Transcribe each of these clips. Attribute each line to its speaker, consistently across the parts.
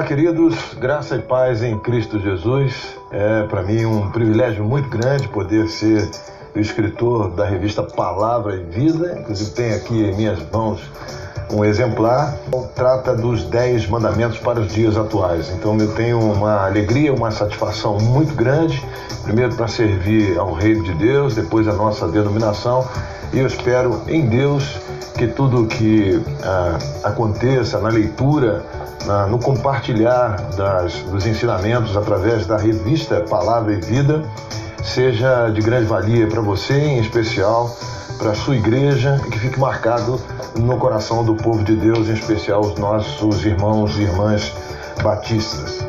Speaker 1: Olá, queridos, graça e paz em Cristo Jesus. É para mim um privilégio muito grande poder ser o escritor da revista Palavra e Vida. Inclusive, tenho aqui em minhas mãos um exemplar. Trata dos Dez Mandamentos para os dias atuais. Então, eu tenho uma alegria, uma satisfação muito grande. Primeiro, para servir ao Reino de Deus, depois a nossa denominação. E eu espero em Deus que tudo que ah, aconteça na leitura na, no compartilhar das, dos ensinamentos através da revista Palavra e Vida seja de grande valia para você, em especial para a sua igreja, e que fique marcado no coração do povo de Deus, em especial os nossos irmãos e irmãs batistas.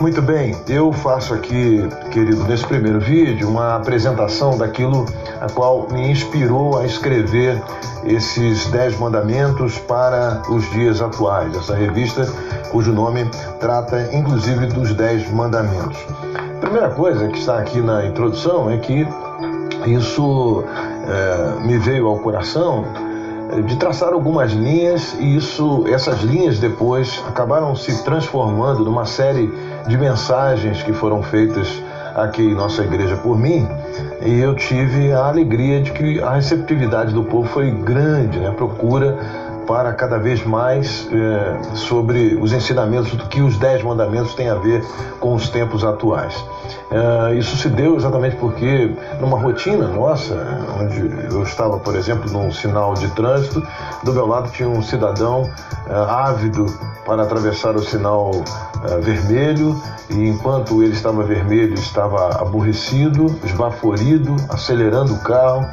Speaker 1: Muito bem, eu faço aqui, querido, nesse primeiro vídeo, uma apresentação daquilo a qual me inspirou a escrever esses Dez Mandamentos para os dias atuais. Essa revista, cujo nome trata inclusive dos Dez Mandamentos. A primeira coisa que está aqui na introdução é que isso é, me veio ao coração de traçar algumas linhas e isso, essas linhas depois acabaram se transformando numa série de mensagens que foram feitas aqui em nossa igreja por mim e eu tive a alegria de que a receptividade do povo foi grande, né? Procura para cada vez mais é, sobre os ensinamentos do que os dez mandamentos têm a ver com os tempos atuais. É, isso se deu exatamente porque, numa rotina nossa, onde eu estava, por exemplo, num sinal de trânsito, do meu lado tinha um cidadão é, ávido para atravessar o sinal é, vermelho, e enquanto ele estava vermelho, estava aborrecido, esbaforido, acelerando o carro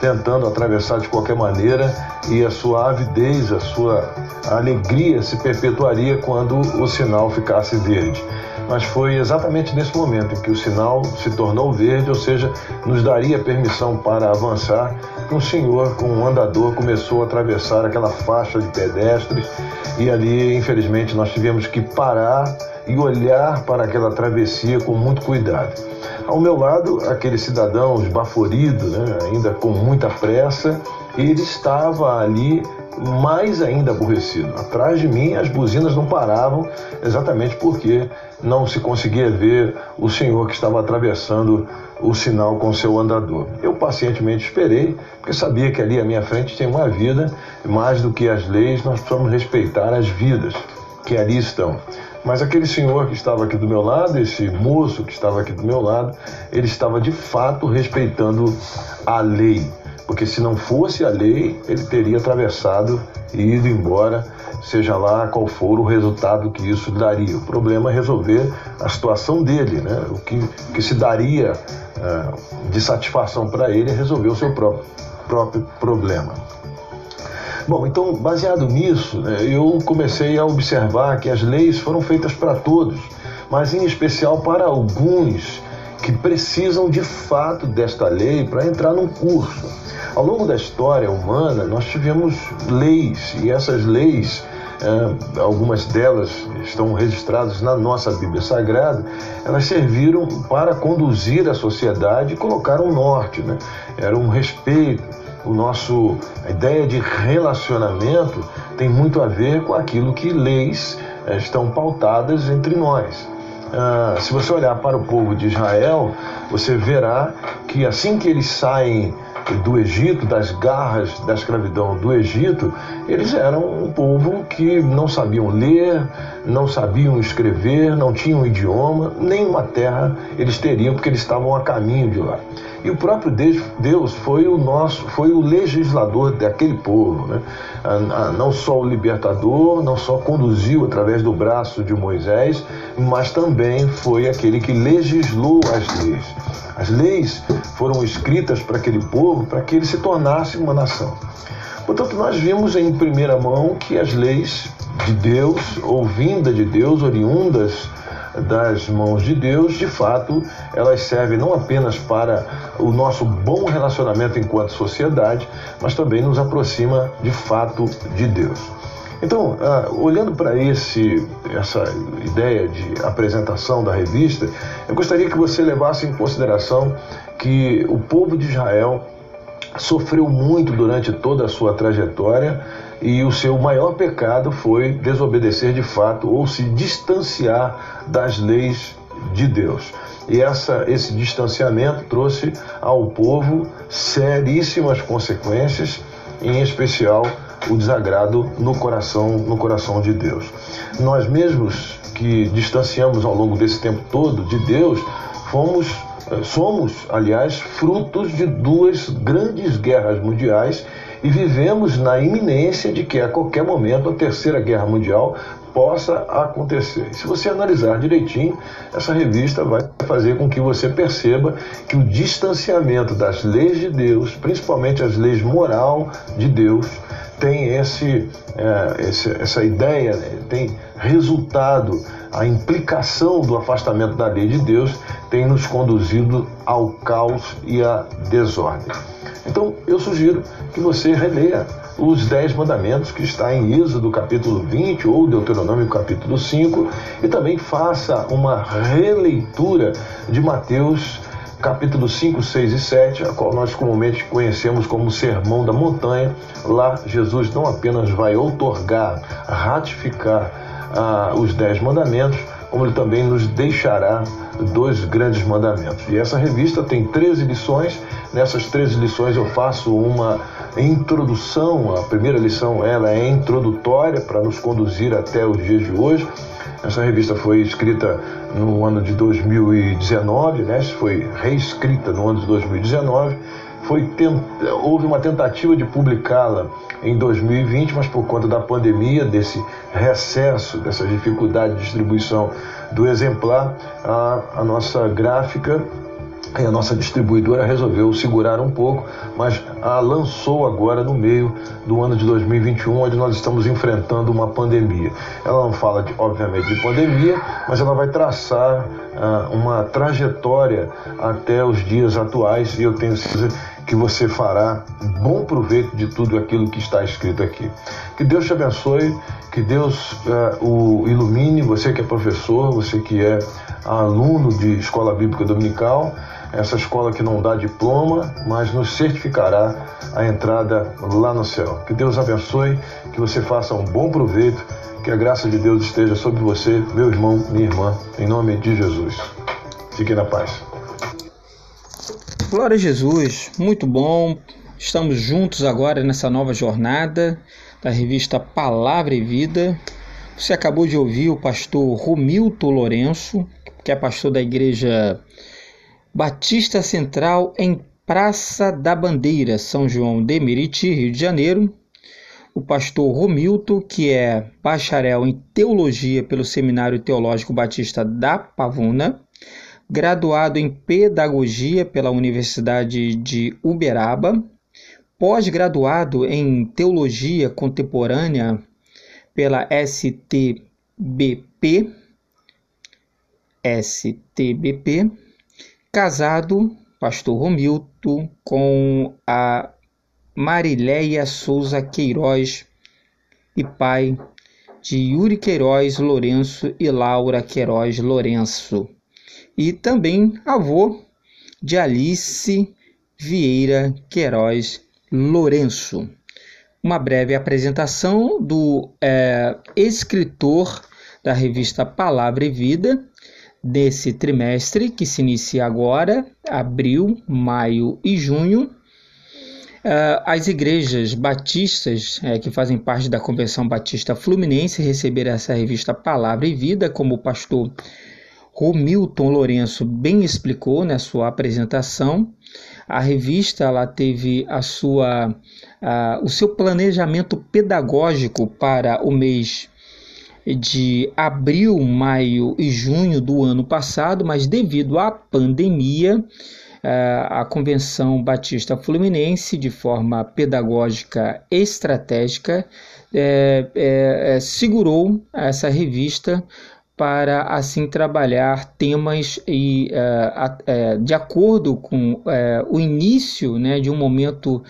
Speaker 1: tentando atravessar de qualquer maneira e a sua avidez, a sua alegria se perpetuaria quando o sinal ficasse verde. Mas foi exatamente nesse momento em que o sinal se tornou verde, ou seja, nos daria permissão para avançar, que um senhor com um andador começou a atravessar aquela faixa de pedestres e ali, infelizmente, nós tivemos que parar e olhar para aquela travessia com muito cuidado. Ao meu lado, aquele cidadão esbaforido, né, ainda com muita pressa, ele estava ali mais ainda aborrecido. Atrás de mim, as buzinas não paravam, exatamente porque não se conseguia ver o senhor que estava atravessando o sinal com seu andador. Eu pacientemente esperei, porque sabia que ali à minha frente tem uma vida, mais do que as leis, nós precisamos respeitar as vidas que ali estão. Mas aquele senhor que estava aqui do meu lado, esse moço que estava aqui do meu lado, ele estava de fato respeitando a lei. Porque se não fosse a lei, ele teria atravessado e ido embora, seja lá qual for o resultado que isso daria. O problema é resolver a situação dele, né? O que, que se daria uh, de satisfação para ele é resolver o seu próprio, próprio problema. Bom, então, baseado nisso, né, eu comecei a observar que as leis foram feitas para todos, mas em especial para alguns que precisam de fato desta lei para entrar num curso. Ao longo da história humana, nós tivemos leis e essas leis, é, algumas delas estão registradas na nossa Bíblia Sagrada, elas serviram para conduzir a sociedade e colocar um norte, né? era um respeito o nosso a ideia de relacionamento tem muito a ver com aquilo que leis eh, estão pautadas entre nós. Ah, se você olhar para o povo de Israel, você verá que assim que eles saem do Egito, das garras da escravidão do Egito, eles eram um povo que não sabiam ler, não sabiam escrever, não tinham idioma, nem uma terra eles teriam, porque eles estavam a caminho de lá. E o próprio Deus foi o nosso, foi o legislador daquele povo, né? não só o libertador, não só conduziu através do braço de Moisés, mas também foi aquele que legislou as leis. As leis foram escritas para aquele povo para que ele se tornasse uma nação. Portanto, nós vimos em primeira mão que as leis de Deus, ou vinda de Deus, oriundas das mãos de Deus, de fato, elas servem não apenas para o nosso bom relacionamento enquanto sociedade, mas também nos aproxima de fato de Deus. Então, uh, olhando para esse essa ideia de apresentação da revista, eu gostaria que você levasse em consideração que o povo de Israel sofreu muito durante toda a sua trajetória e o seu maior pecado foi desobedecer de fato ou se distanciar das leis de Deus. E essa, esse distanciamento trouxe ao povo seríssimas consequências, em especial o desagrado no coração, no coração de Deus. Nós mesmos que distanciamos ao longo desse tempo todo de Deus, fomos eh, somos, aliás, frutos de duas grandes guerras mundiais e vivemos na iminência de que a qualquer momento a terceira guerra mundial possa acontecer. Se você analisar direitinho, essa revista vai fazer com que você perceba que o distanciamento das leis de Deus, principalmente as leis moral de Deus, tem esse, é, esse essa ideia, né? tem resultado, a implicação do afastamento da lei de Deus tem nos conduzido ao caos e à desordem. Então, eu sugiro que você releia os Dez Mandamentos, que está em Êxodo capítulo 20 ou Deuteronômio capítulo 5, e também faça uma releitura de Mateus capítulo 5, 6 e 7, a qual nós comumente conhecemos como Sermão da Montanha. Lá, Jesus não apenas vai outorgar, ratificar ah, os Dez Mandamentos, como ele também nos deixará dois grandes mandamentos. E essa revista tem 13 lições. Nessas 13 lições eu faço uma introdução. A primeira lição ela é introdutória para nos conduzir até os dias de hoje. Essa revista foi escrita no ano de 2019, né? foi reescrita no ano de 2019. Foi tent... Houve uma tentativa de publicá-la em 2020, mas por conta da pandemia, desse recesso, dessa dificuldade de distribuição do exemplar, a, a nossa gráfica e a nossa distribuidora resolveu segurar um pouco, mas a lançou agora no meio do ano de 2021, onde nós estamos enfrentando uma pandemia. Ela não fala, de, obviamente, de pandemia, mas ela vai traçar uh, uma trajetória até os dias atuais e eu tenho certeza que você fará bom proveito de tudo aquilo que está escrito aqui. Que Deus te abençoe, que Deus uh, o ilumine, você que é professor, você que é aluno de escola bíblica dominical, essa escola que não dá diploma, mas nos certificará a entrada lá no céu. Que Deus abençoe, que você faça um bom proveito, que a graça de Deus esteja sobre você, meu irmão, minha irmã, em nome de Jesus. Fique na paz.
Speaker 2: Glória a Jesus, muito bom. Estamos juntos agora nessa nova jornada da revista Palavra e Vida. Você acabou de ouvir o pastor Romilton Lourenço, que é pastor da igreja Batista Central em Praça da Bandeira, São João de Meriti, Rio de Janeiro. O pastor Romilton, que é bacharel em teologia pelo Seminário Teológico Batista da Pavuna graduado em Pedagogia pela Universidade de Uberaba, pós-graduado em Teologia Contemporânea pela STBP, STBP, casado, pastor Romilton, com a Marileia Souza Queiroz e pai de Yuri Queiroz Lourenço e Laura Queiroz Lourenço e também avô de Alice Vieira Queiroz Lourenço. Uma breve apresentação do é, escritor da revista Palavra e Vida desse trimestre que se inicia agora, abril, maio e junho. Uh, as igrejas batistas é, que fazem parte da Convenção Batista Fluminense receberam essa revista Palavra e Vida, como o pastor Romilton Lourenço bem explicou na sua apresentação. A revista ela teve a sua, a, o seu planejamento pedagógico para o mês de abril, maio e junho do ano passado, mas devido à pandemia, a Convenção Batista Fluminense, de forma pedagógica estratégica, é, é, segurou essa revista para assim trabalhar temas e, de acordo com o início né, de um momento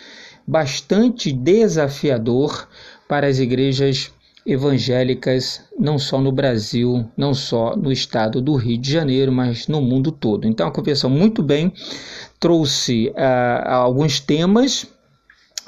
Speaker 2: bastante desafiador para as igrejas evangélicas, não só no Brasil, não só no estado do Rio de Janeiro, mas no mundo todo. Então, a convenção muito bem trouxe alguns temas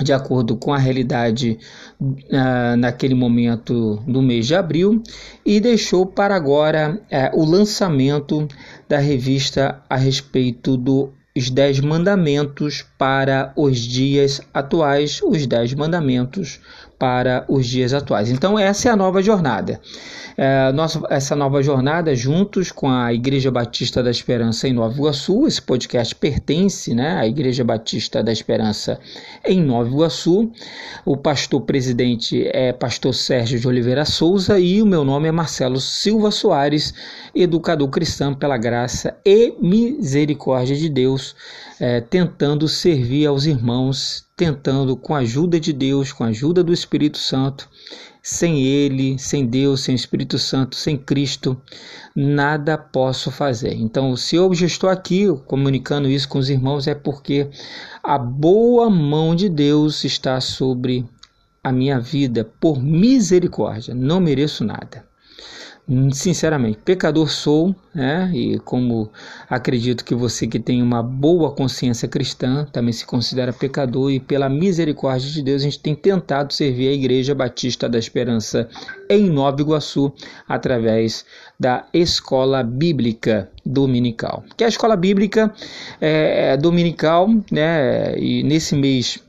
Speaker 2: de acordo com a realidade uh, naquele momento do mês de abril e deixou para agora uh, o lançamento da revista a respeito dos Dez Mandamentos para os dias atuais, os Dez Mandamentos para os dias atuais. Então, essa é a nova jornada é, nossa, essa nova jornada juntos com a Igreja Batista da Esperança em Nova Iguaçu. Esse podcast pertence né, à Igreja Batista da Esperança em Nova Iguaçu. O pastor presidente é pastor Sérgio de Oliveira Souza e o meu nome é Marcelo Silva Soares, educador cristão pela graça e misericórdia de Deus, é, tentando servir aos irmãos, tentando com a ajuda de Deus, com a ajuda do Espírito Santo, sem Ele, sem Deus, sem Espírito Santo, sem Cristo, nada posso fazer. Então, se hoje estou aqui comunicando isso com os irmãos, é porque a boa mão de Deus está sobre a minha vida por misericórdia. Não mereço nada. Sinceramente, pecador sou, né? E como acredito que você que tem uma boa consciência cristã também se considera pecador e pela misericórdia de Deus a gente tem tentado servir a Igreja Batista da Esperança em Nova Iguaçu através da Escola Bíblica Dominical. Que a Escola Bíblica é, é dominical, né? E nesse mês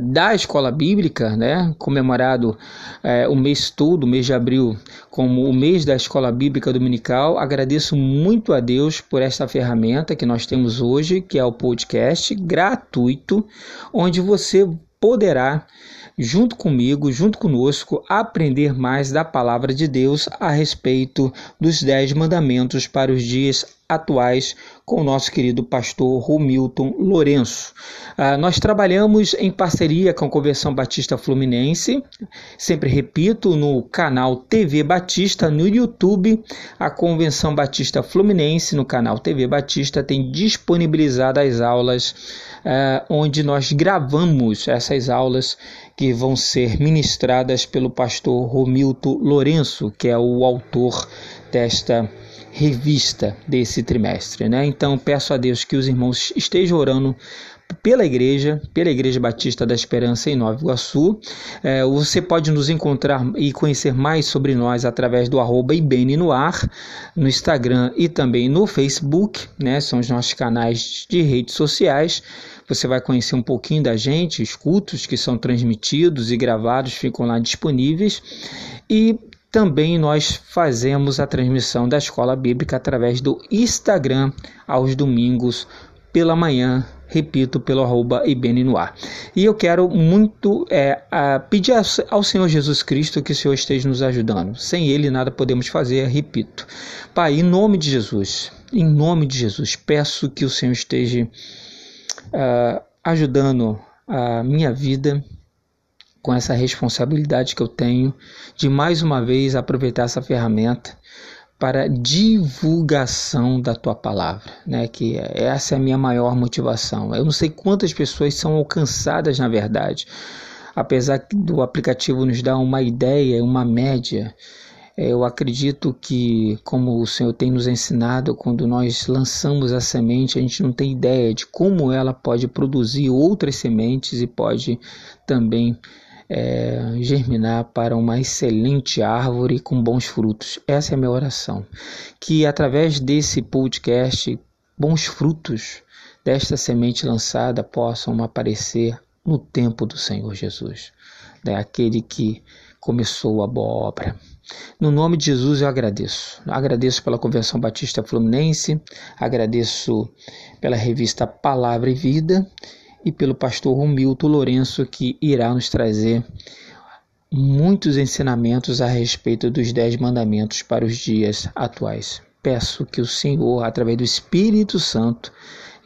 Speaker 2: da escola bíblica, né, comemorado é, o mês todo, o mês de abril, como o mês da escola bíblica dominical. Agradeço muito a Deus por esta ferramenta que nós temos hoje, que é o podcast gratuito, onde você poderá junto comigo, junto conosco, aprender mais da palavra de Deus a respeito dos Dez Mandamentos para os dias atuais com o nosso querido pastor Romilton Lourenço. Ah, nós trabalhamos em parceria com a Convenção Batista Fluminense, sempre repito, no canal TV Batista no YouTube. A Convenção Batista Fluminense, no canal TV Batista, tem disponibilizado as aulas ah, onde nós gravamos essas aulas que vão ser ministradas pelo pastor Romilton Lourenço, que é o autor desta revista desse trimestre, né? Então peço a Deus que os irmãos estejam orando pela igreja, pela Igreja Batista da Esperança em Nova Iguaçu. É, você pode nos encontrar e conhecer mais sobre nós através do arroba IBN no ar, no Instagram e também no Facebook, né? São os nossos canais de redes sociais. Você vai conhecer um pouquinho da gente, os cultos que são transmitidos e gravados ficam lá disponíveis. E também nós fazemos a transmissão da escola bíblica através do Instagram aos domingos pela manhã, repito, pelo arroba. E eu quero muito é, pedir ao Senhor Jesus Cristo que o Senhor esteja nos ajudando. Sem Ele nada podemos fazer, repito. Pai, em nome de Jesus, em nome de Jesus, peço que o Senhor esteja uh, ajudando a minha vida, com essa responsabilidade que eu tenho de mais uma vez aproveitar essa ferramenta para divulgação da tua palavra, né? Que essa é a minha maior motivação. Eu não sei quantas pessoas são alcançadas na verdade, apesar do aplicativo nos dar uma ideia, uma média. Eu acredito que, como o Senhor tem nos ensinado, quando nós lançamos a semente, a gente não tem ideia de como ela pode produzir outras sementes e pode também é, germinar para uma excelente árvore com bons frutos. Essa é a minha oração. Que através desse podcast, bons frutos desta semente lançada possam aparecer no tempo do Senhor Jesus, né? aquele que começou a boa obra. No nome de Jesus eu agradeço. Agradeço pela Convenção Batista Fluminense, agradeço pela revista Palavra e Vida e pelo pastor Romilton Lourenço, que irá nos trazer muitos ensinamentos a respeito dos Dez Mandamentos para os dias atuais. Peço que o Senhor, através do Espírito Santo,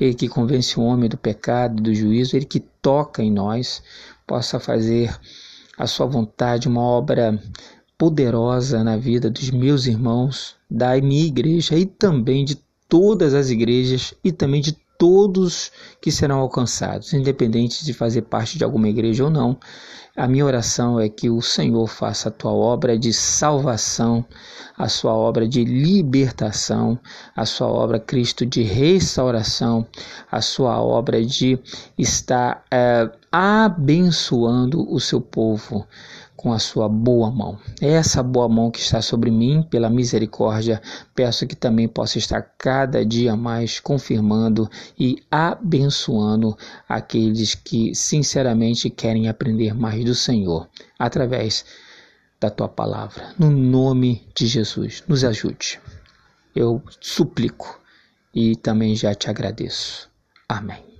Speaker 2: ele que convence o homem do pecado do juízo, ele que toca em nós, possa fazer a sua vontade, uma obra poderosa na vida dos meus irmãos, da minha igreja e também de todas as igrejas e também de todos que serão alcançados, independente de fazer parte de alguma igreja ou não. A minha oração é que o Senhor faça a tua obra de salvação, a sua obra de libertação, a sua obra, Cristo, de restauração, a sua obra de estar é, abençoando o seu povo com a sua boa mão. Essa boa mão que está sobre mim, pela misericórdia, peço que também possa estar cada dia mais confirmando e abençoando aqueles que sinceramente querem aprender mais do Senhor através da tua palavra. No nome de Jesus, nos ajude. Eu suplico e também já te agradeço. Amém.